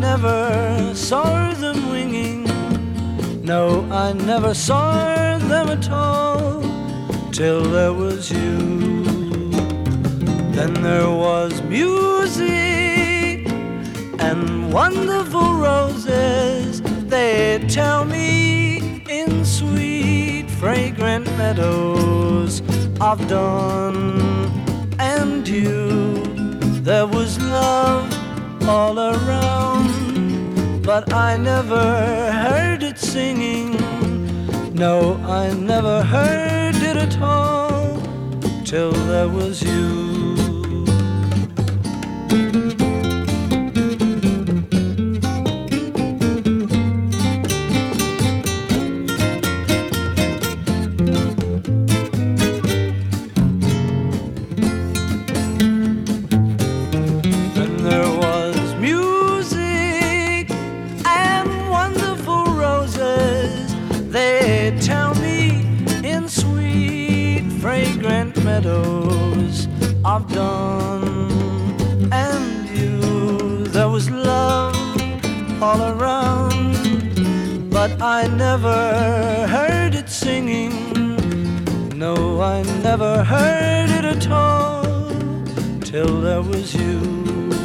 never saw them winging. No, I never saw them at all till there was you. Then there was music and wonderful roses. They tell me in sweet, fragrant meadows of dawn and dew. There was love all around but I never heard it singing. No, I never heard it at all till there was you. heard it at all till there was you.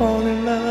fall in love.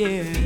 Forever.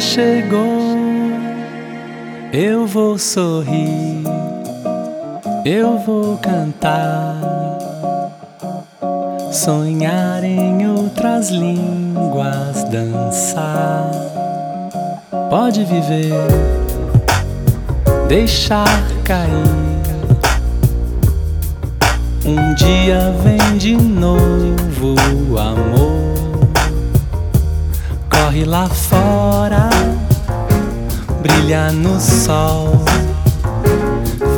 Chegou, eu vou sorrir, eu vou cantar, sonhar em outras línguas, dançar. Pode viver, deixar cair. Um dia vem de novo o amor corre lá fora, brilha no sol,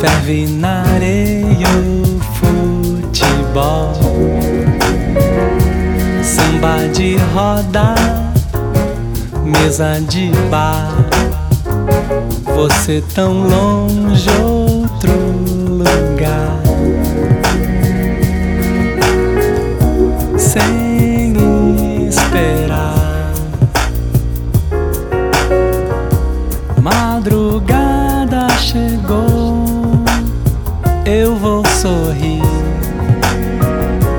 ferve na areia o futebol, samba de roda, mesa de bar, você tão longe, outro lugar.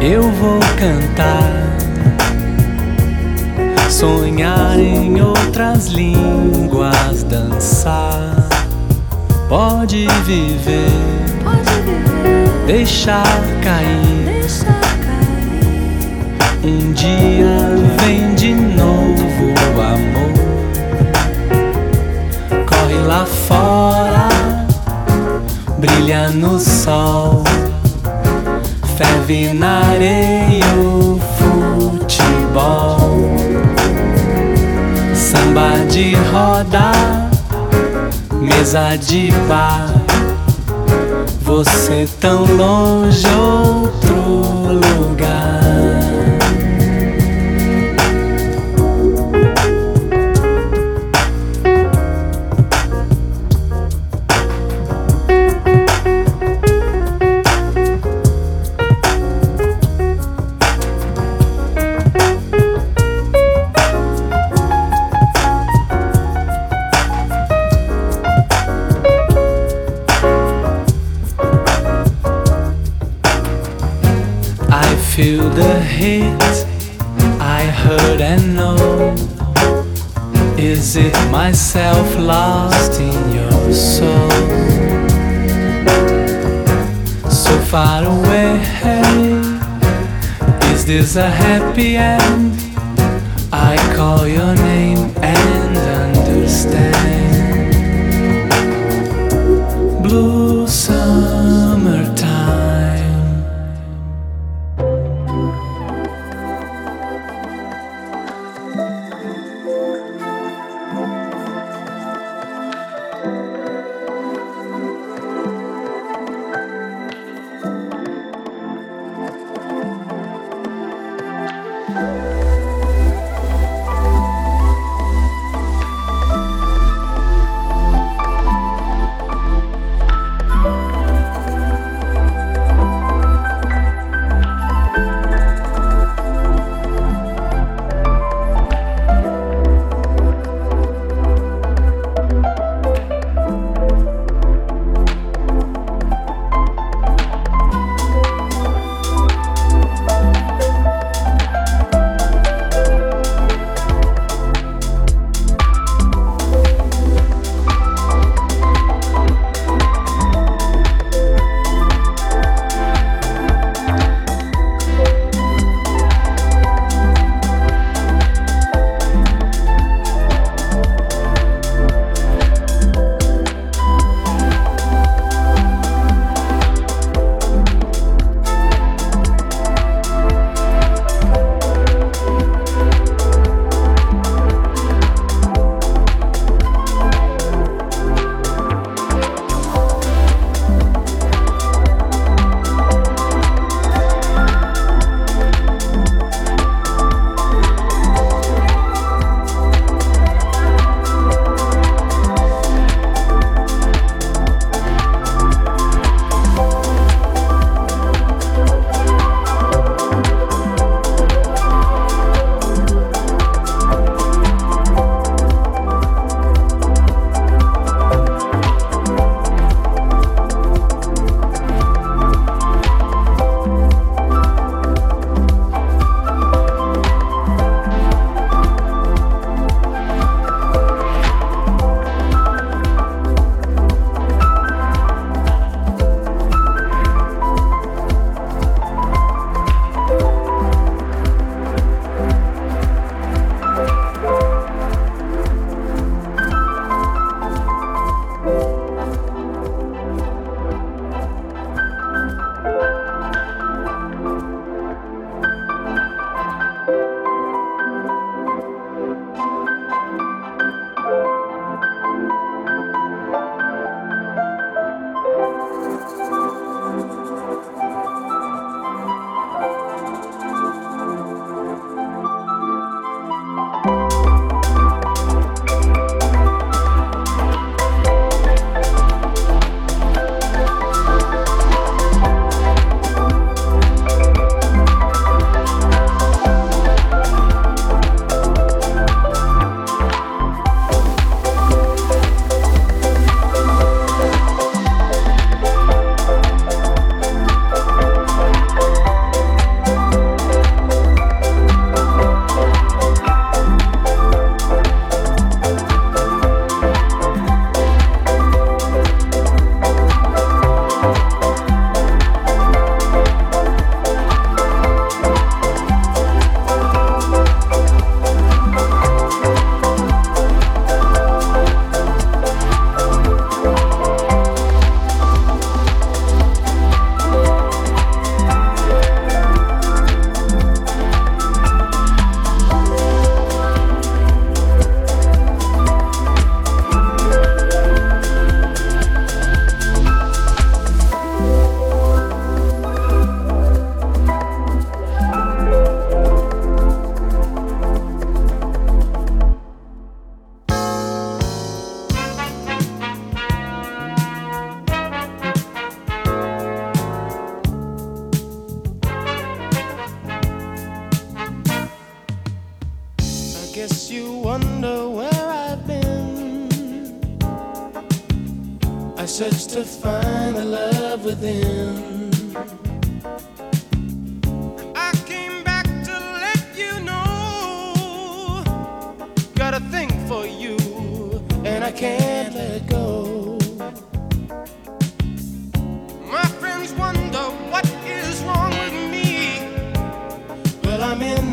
Eu vou cantar, sonhar em outras línguas, dançar. Pode viver, Pode viver, deixar cair. deixa cair. Um dia vem de novo o amor. Corre lá fora, brilha no sol, ferve na areia o futebol. Samba de roda, mesa de bar. Você tão longe, outro lugar. Is this a happy end?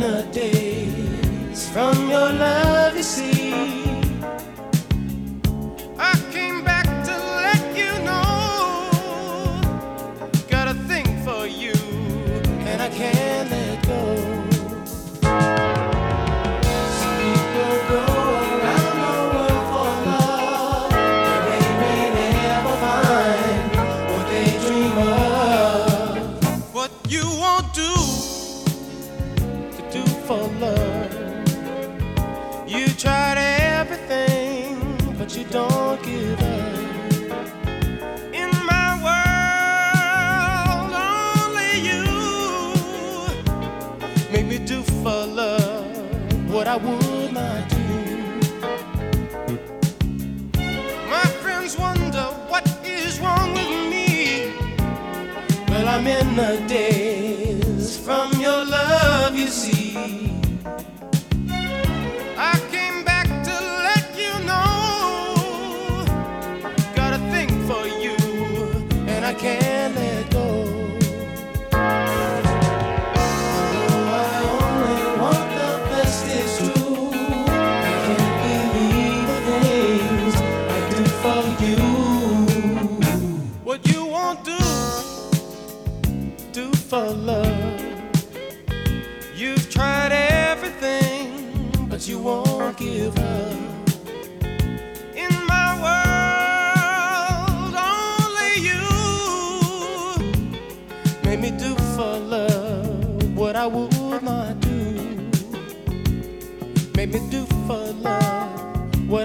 The days from the day.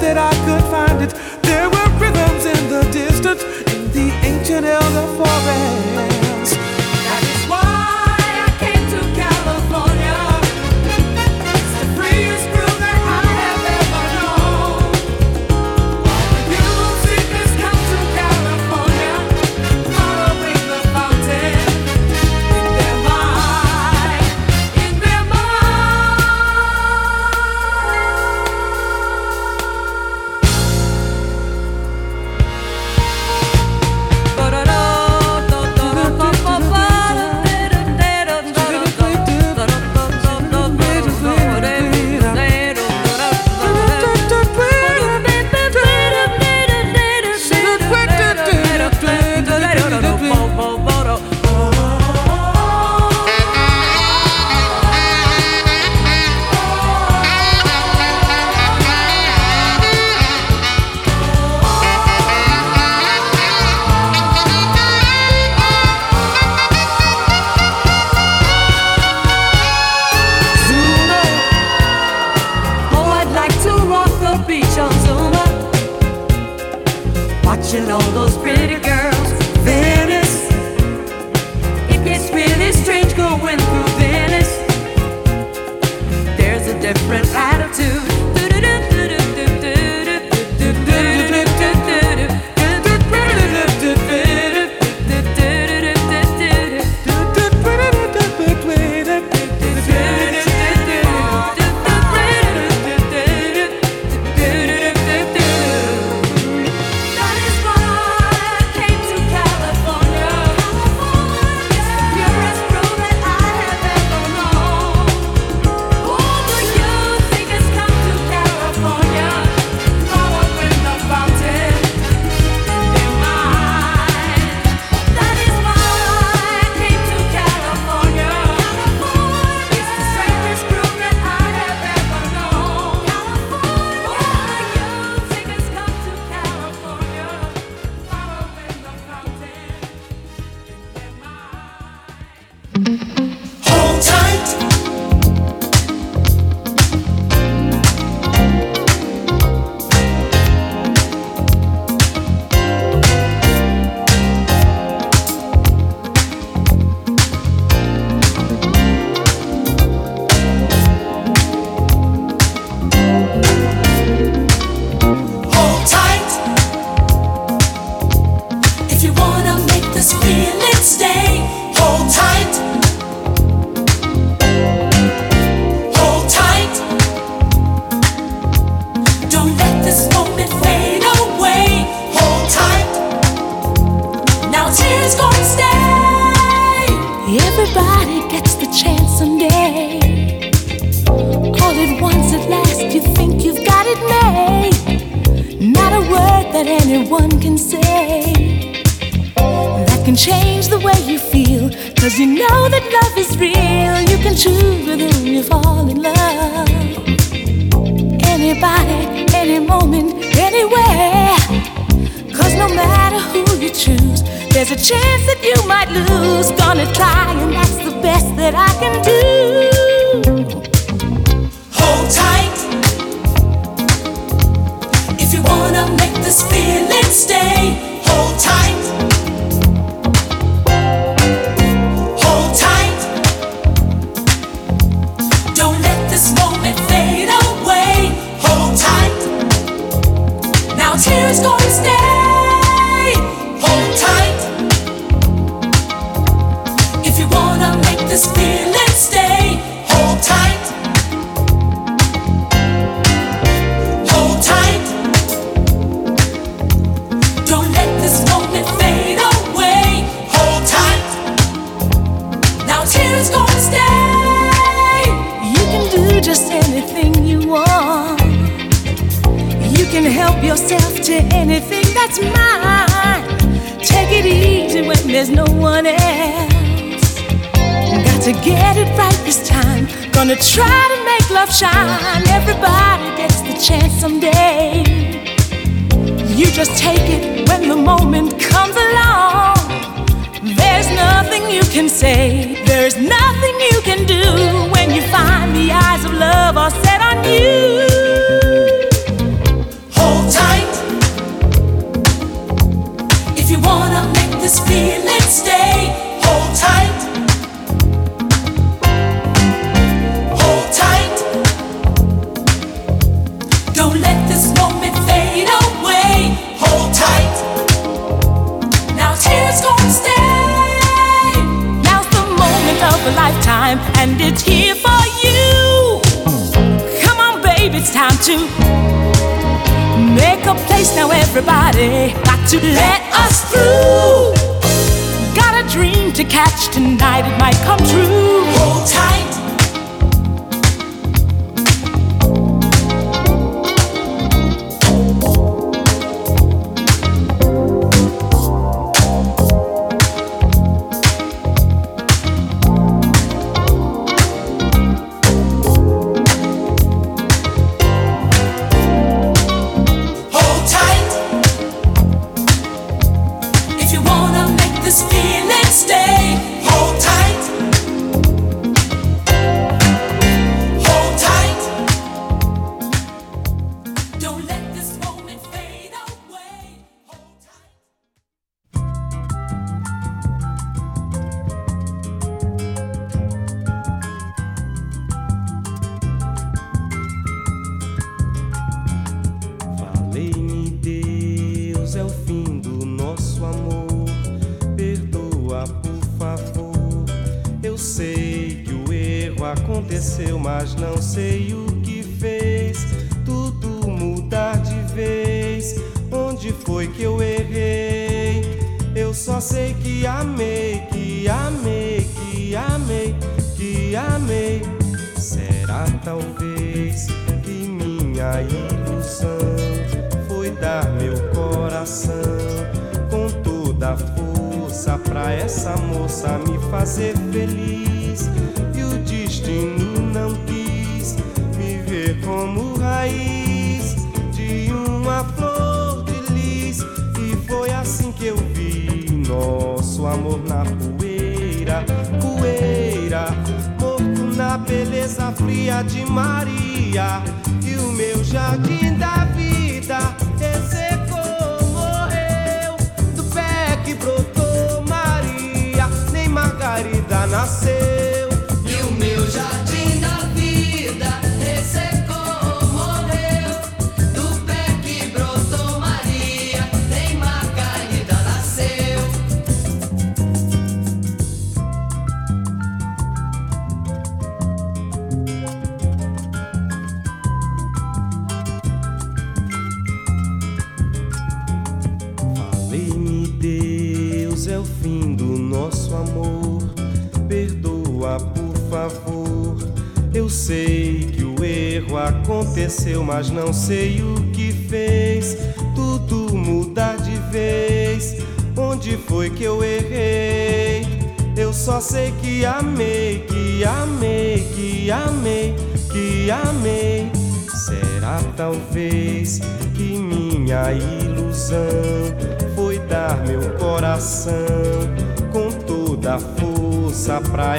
that I could find it. There were rhythms in the distance in the ancient elder forest.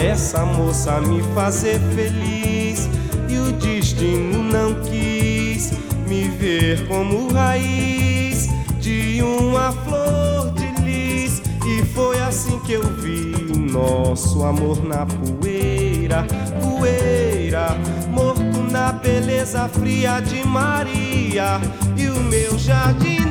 essa moça me fazer feliz. E o destino não quis me ver como raiz de uma flor de lis. E foi assim que eu vi o nosso amor na poeira, poeira, morto na beleza fria de Maria. E o meu jardim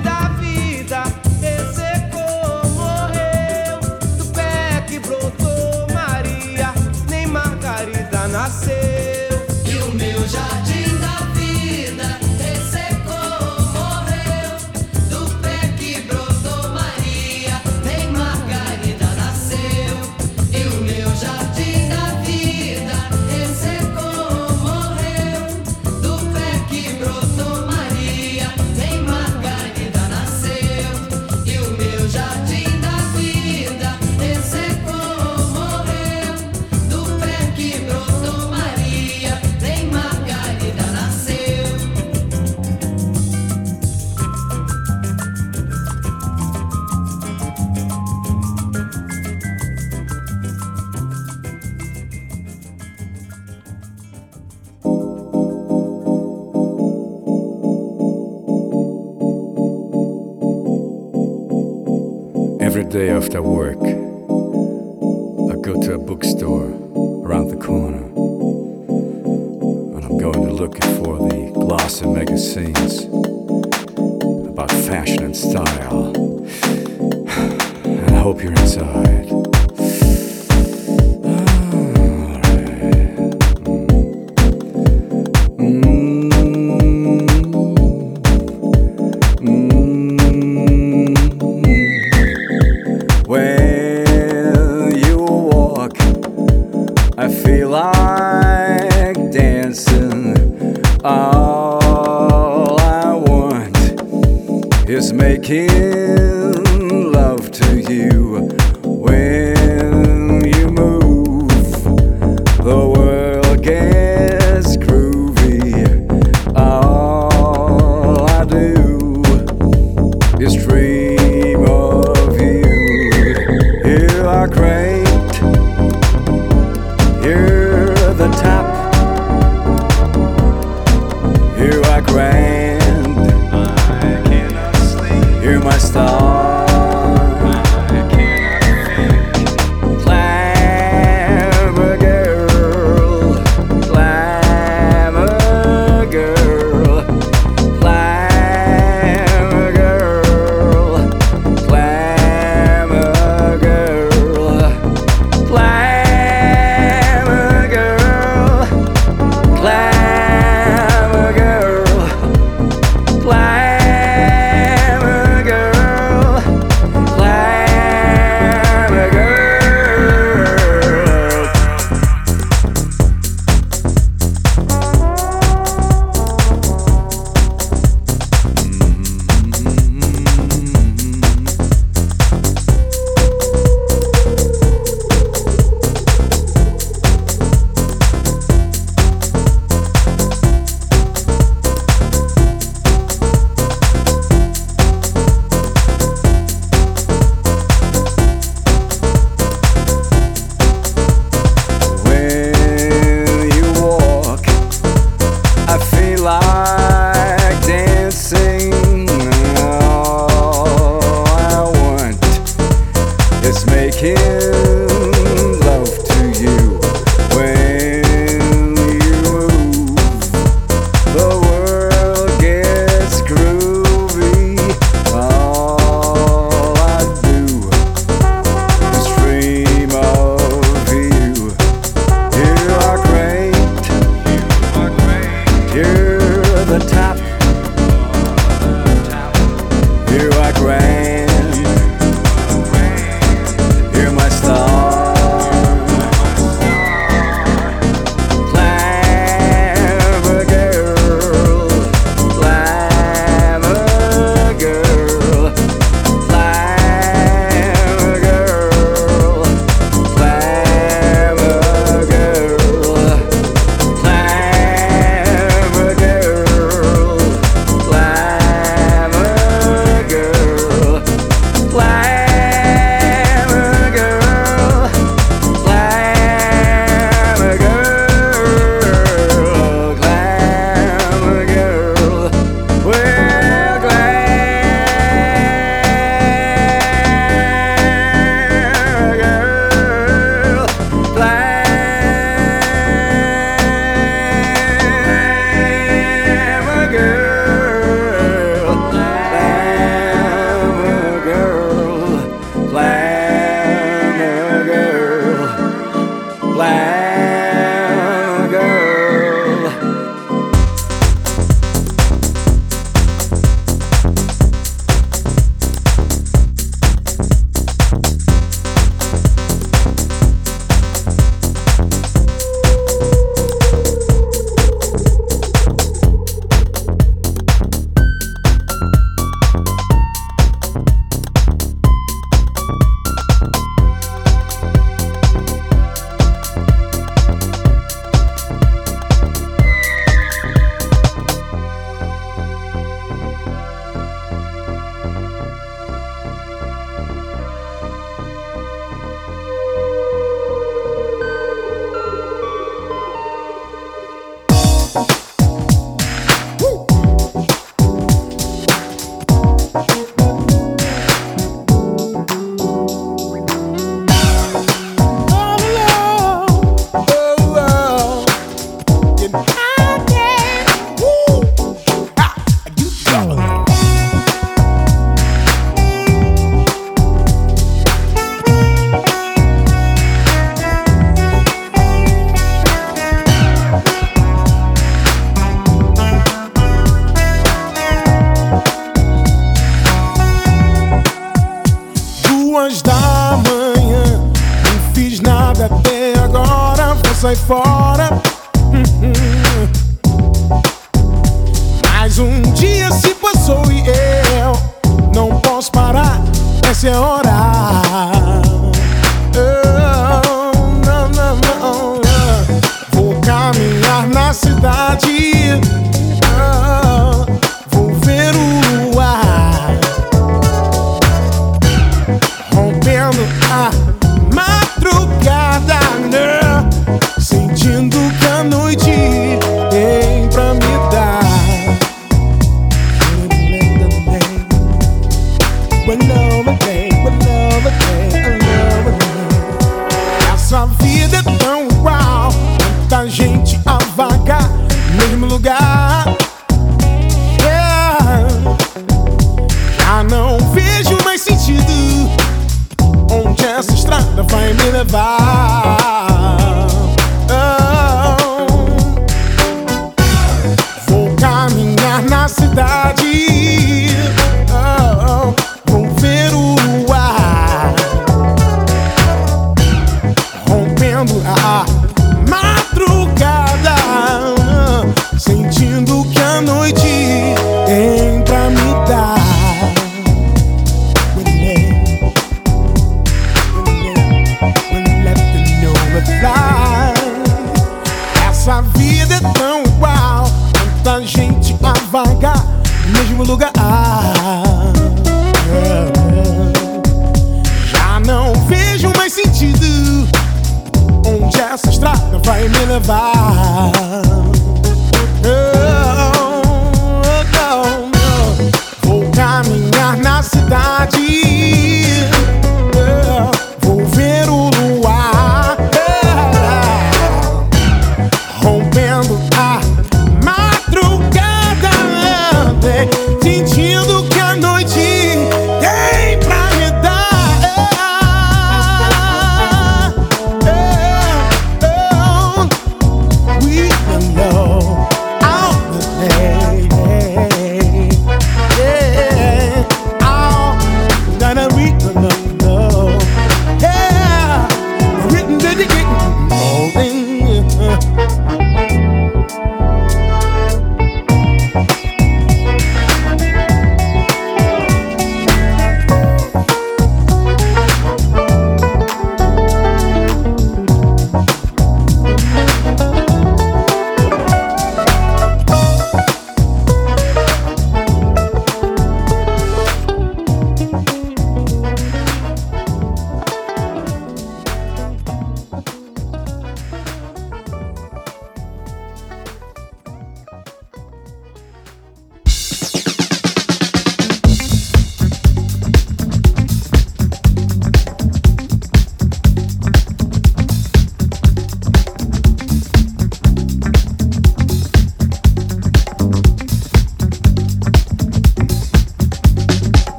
vai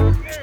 Une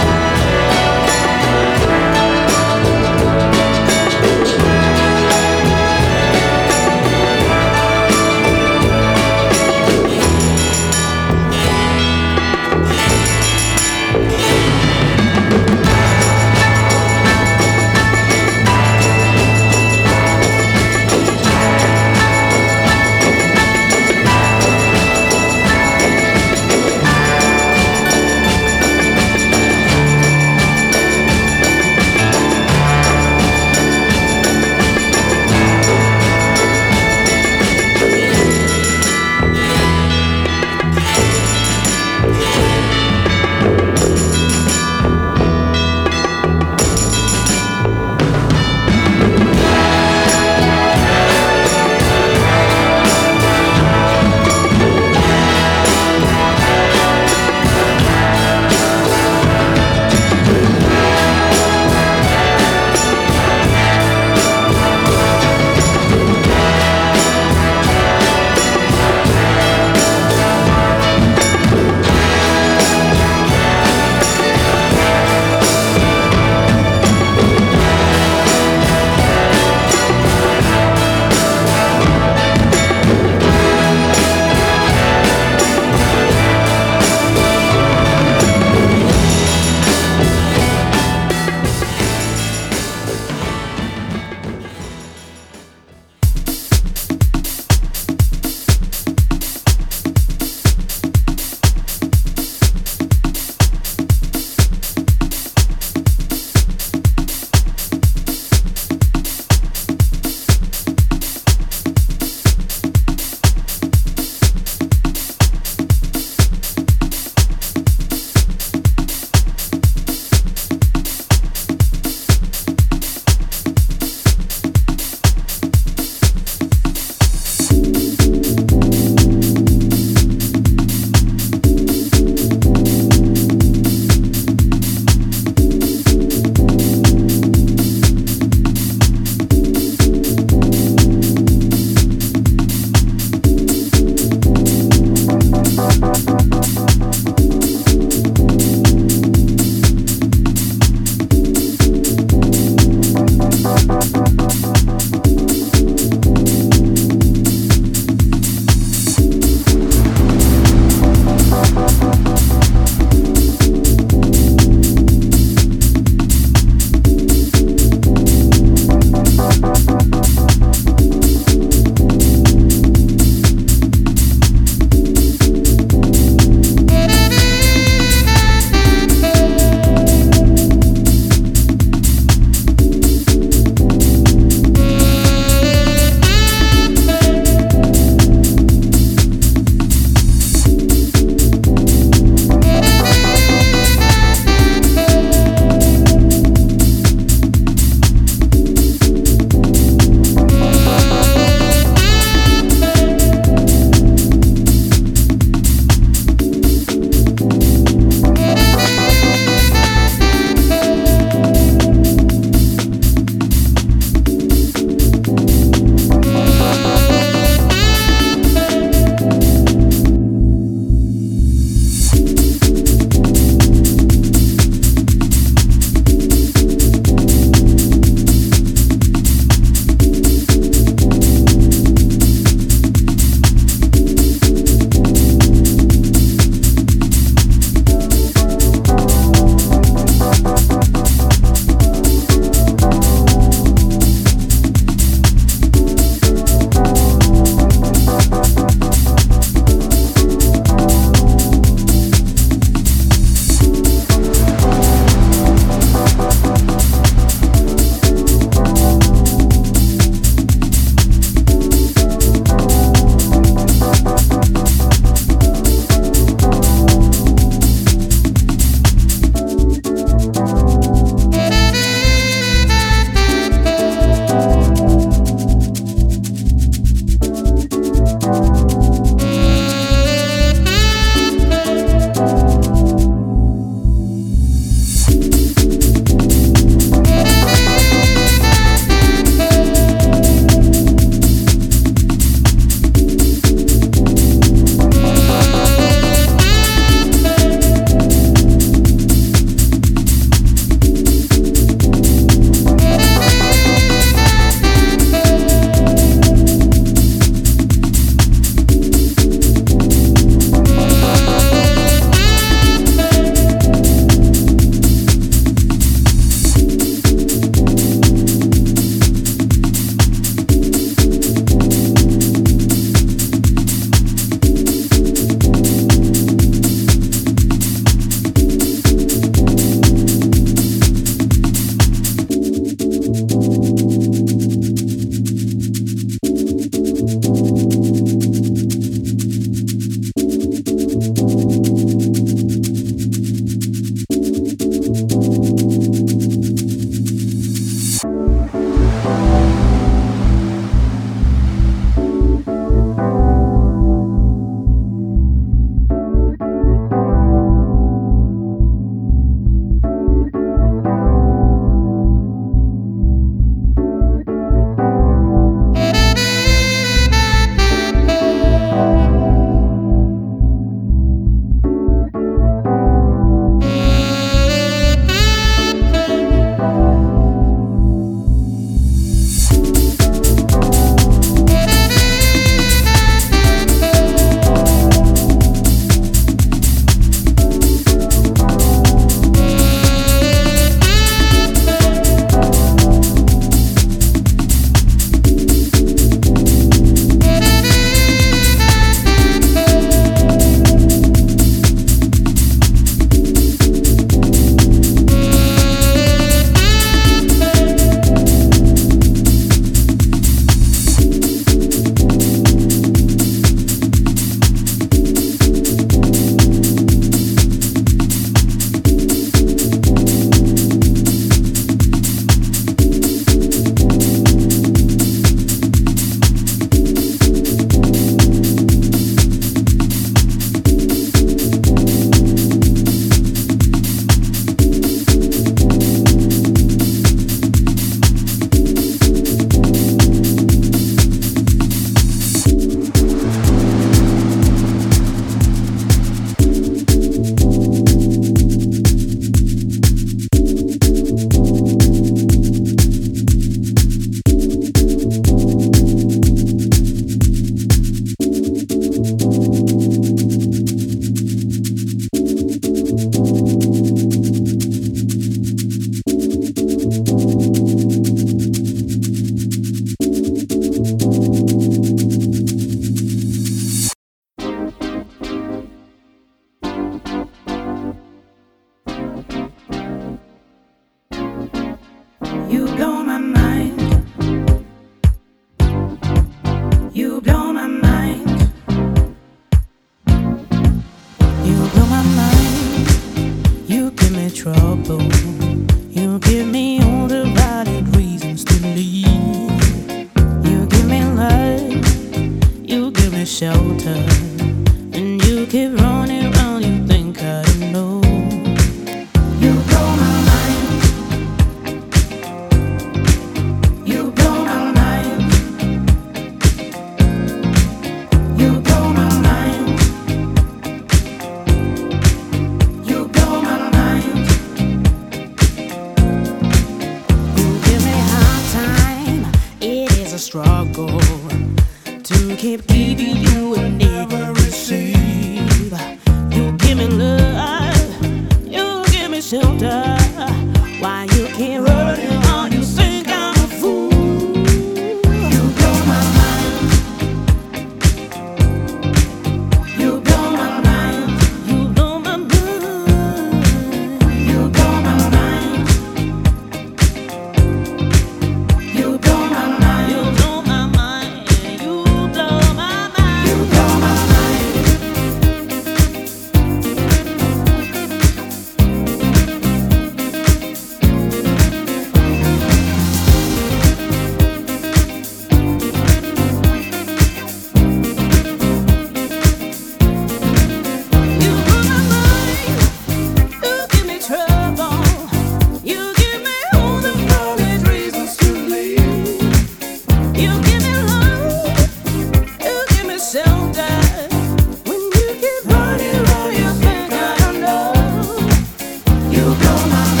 my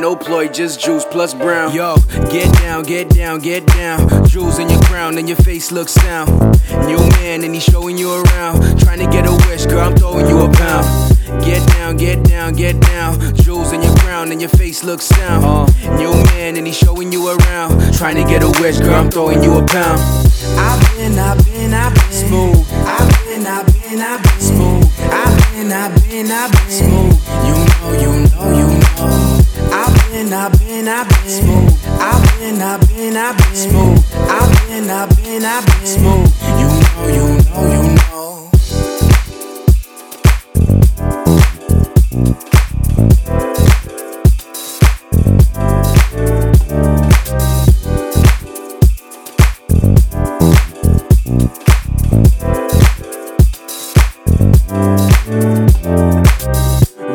no ploy, just juice plus brown. Yo, get down, get down, get down. Jewels in your crown and your face looks sound. New man and he's showing you around. Trying to get a wish, girl, I'm throwing you a pound. Get down, get down, get down. Jewels in your crown and your face looks sound. New man and he's showing you around. Trying to get a wish, girl, I'm throwing you a pound. I've been, I've been, I've been smooth. I've been, I've been, I've been smooth. I've been, I've been, I've been smooth. You know, you know, you know. Been, I've been, I've been smooth. I've been, I've been, I've been smooth. I've been, I've been, I've been smooth. You know, you know, you know.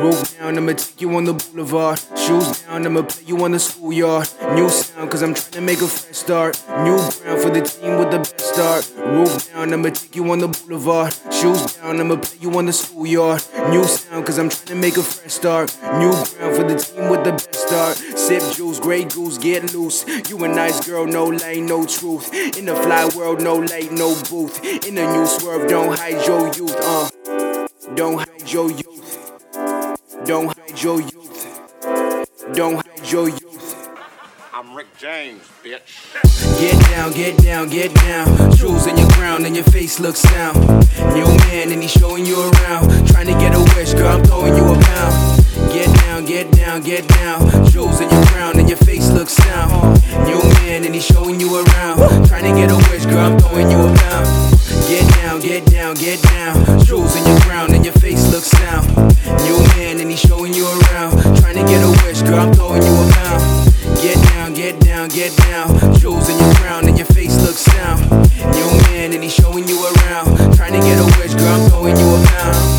Roof down, I'ma take you on the boulevard. Shoes down, I'ma play you on the schoolyard. New sound, cause I'm trying to make a fresh start. New ground for the team with the best start. Roof down, I'ma take you on the boulevard. Shoes down, I'ma play you on the schoolyard. New sound, cause I'm trying to make a fresh start. New ground for the team with the best start. Sip juice, grey goose, get loose. You a nice girl, no lane, no truth. In the fly world, no late, no booth. In the new swerve, don't hide your youth, uh. Don't hide your youth. Don't hide your youth. Don't hide your youth. I'm Rick James, bitch. Get down, get down, get down. Jewels in your crown and your face looks sound. New man and he's showing you around. Trying to get a wish, girl, I'm throwing you a pound. Get down, get down, get down. Jewels in your crown and your face looks sound. New man and he's showing you around. Trying to get a wish, girl, I'm throwing you a pound. Get down, get down, get down. Jewels in your crown and your face looks sound. New man and he's showing you around. Trying to get a wish, girl, I'm throwing you a pound. Get down, get down, get down. Jewels in your crown and your face looks sound. New man and he's showing you around. Trying to get a wish, girl, I'm throwing you a pound.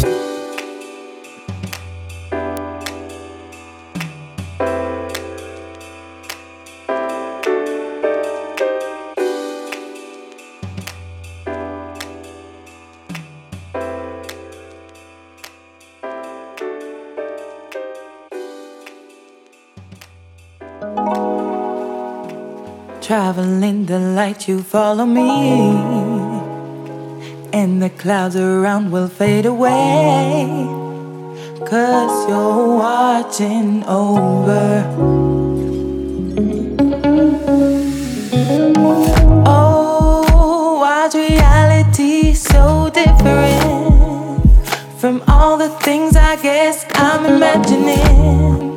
Traveling the light, you follow me. And the clouds around will fade away. Cause you're watching over. Oh, why's reality so different from all the things I guess I'm imagining.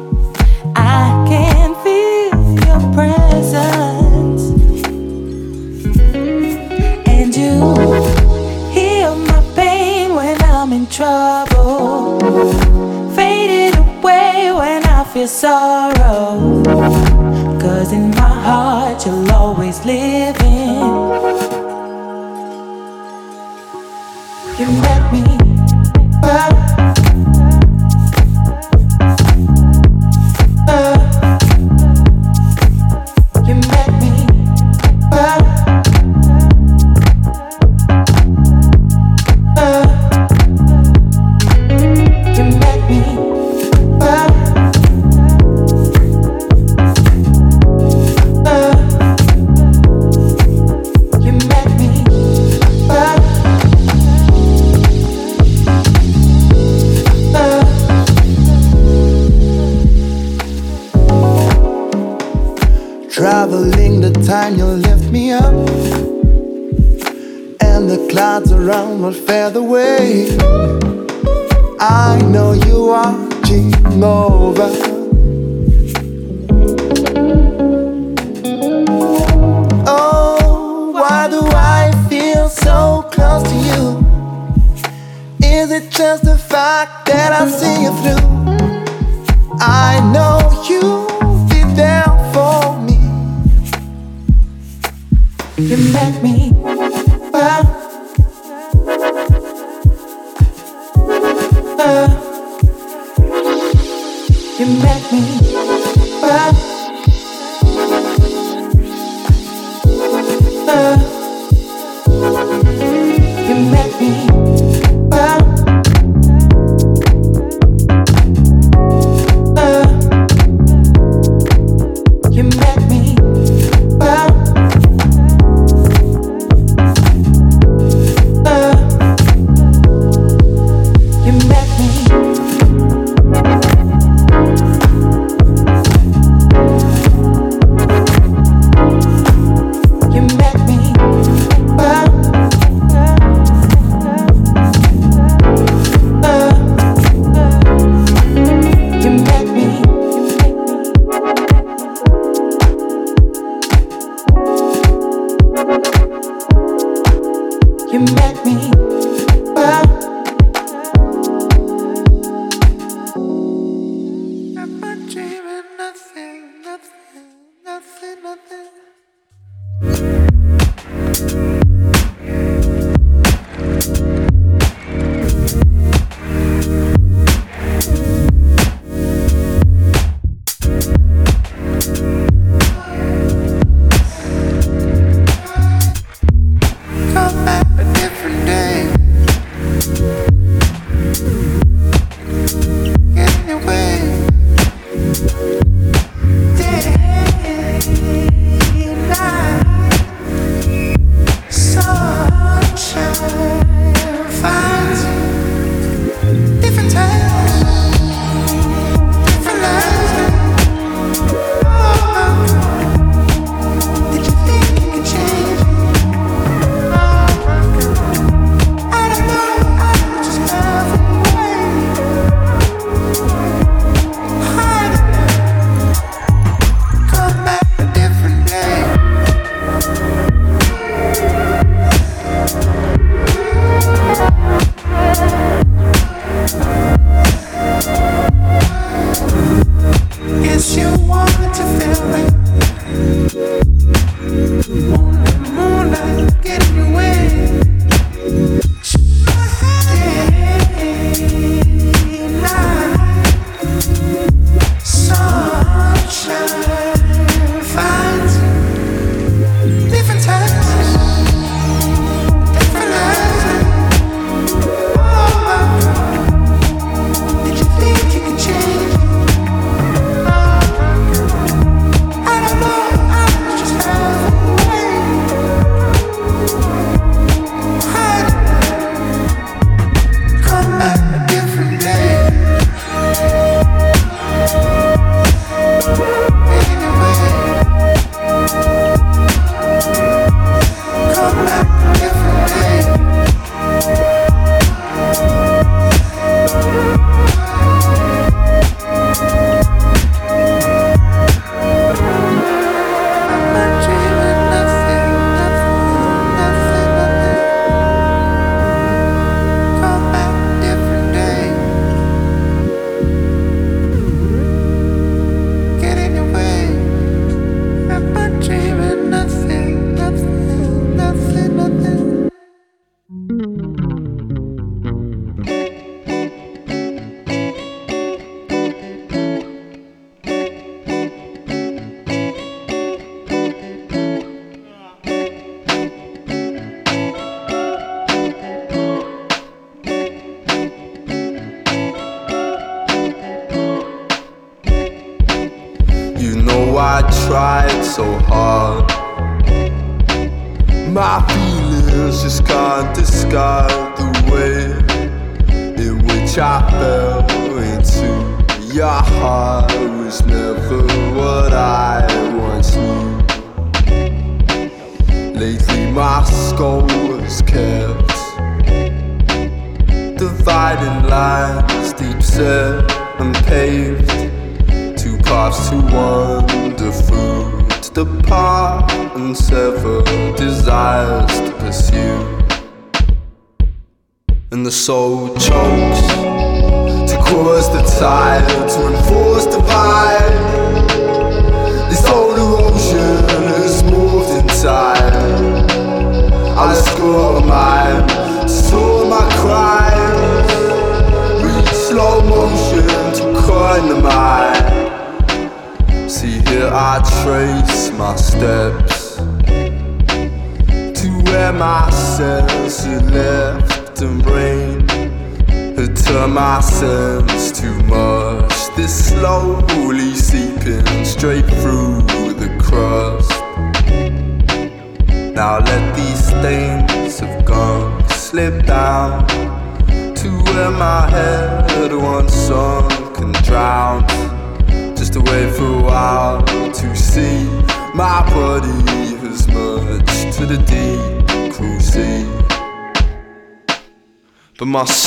trouble faded away when I feel sorrow. Cause in my heart, you'll always live in. You met me.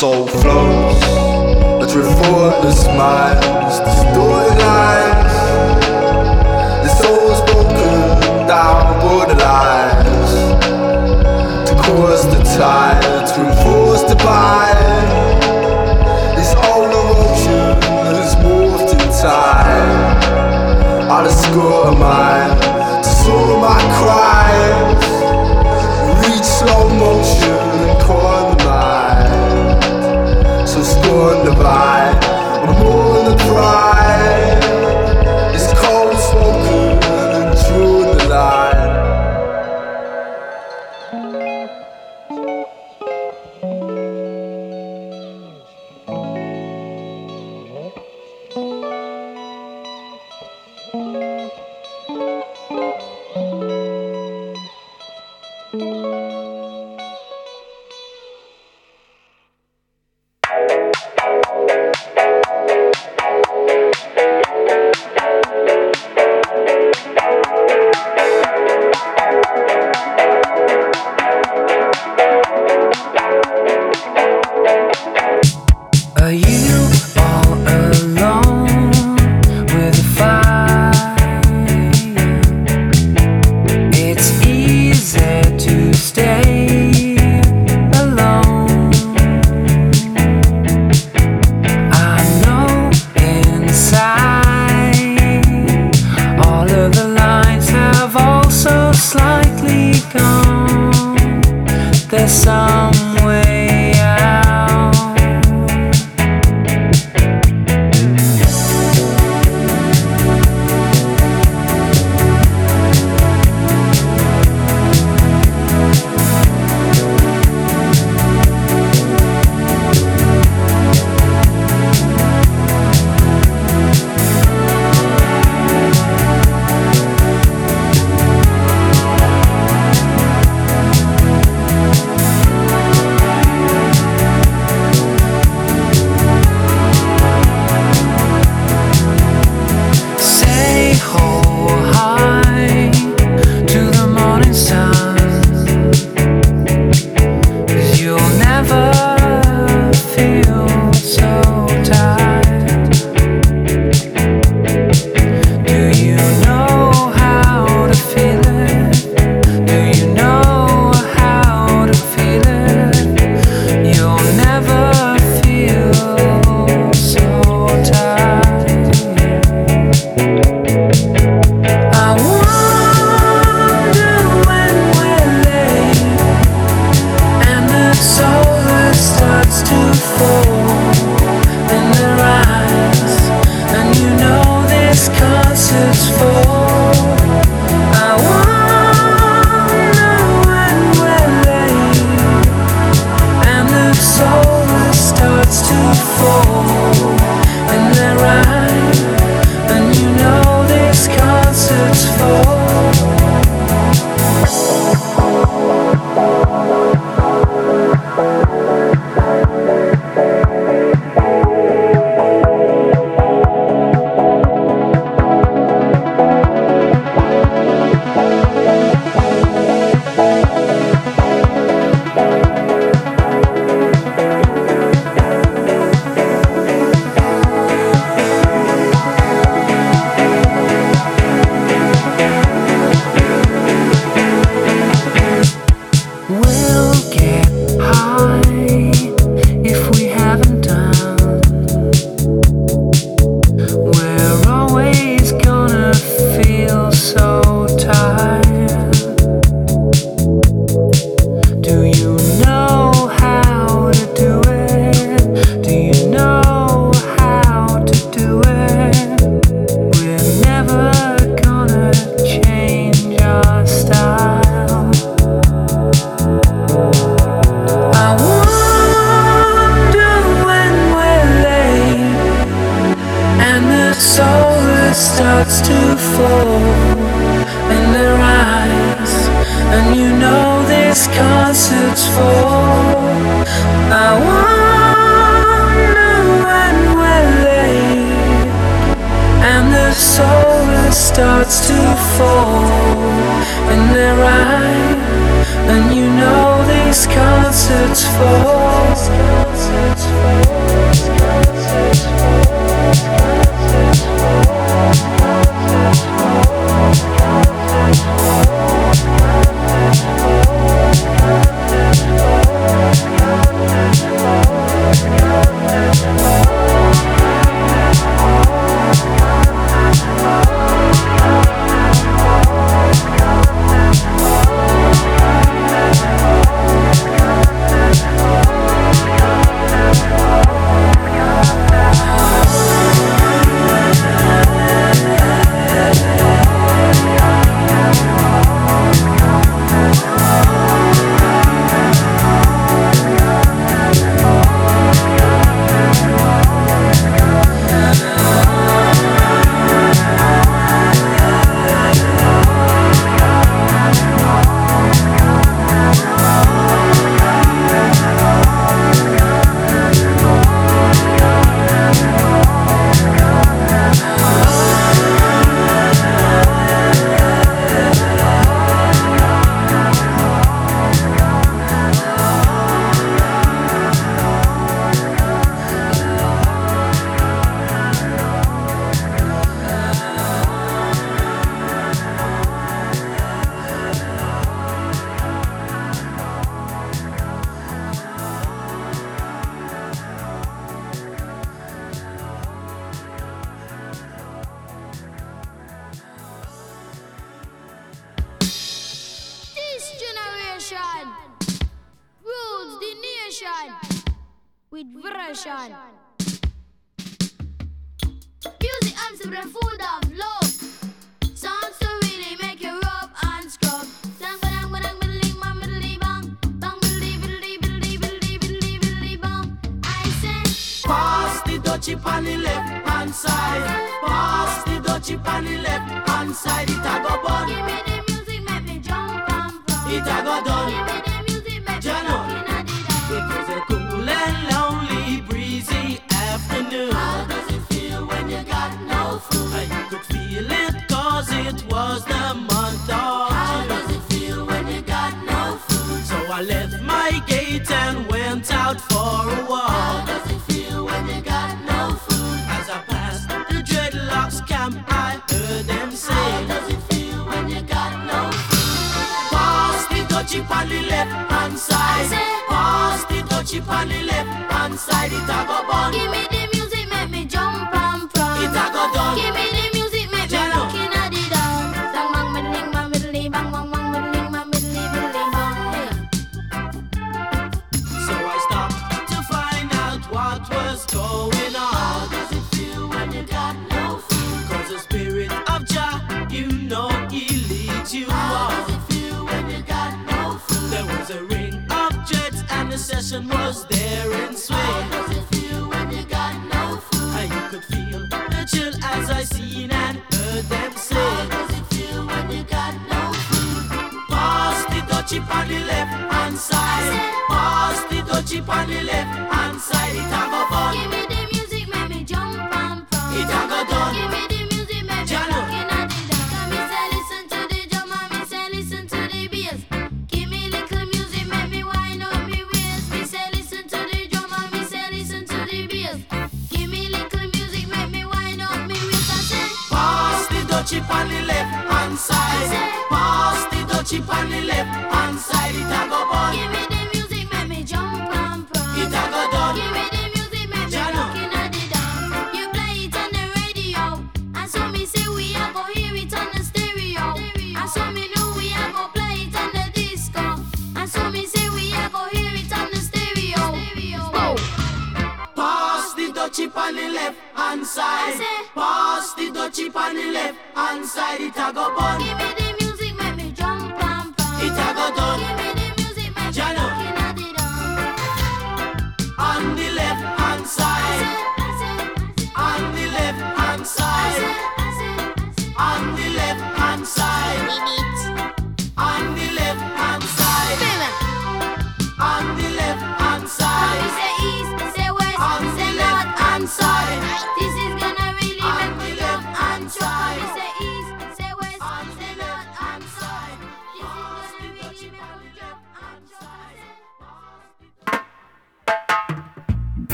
Soul flows, a effortless minds,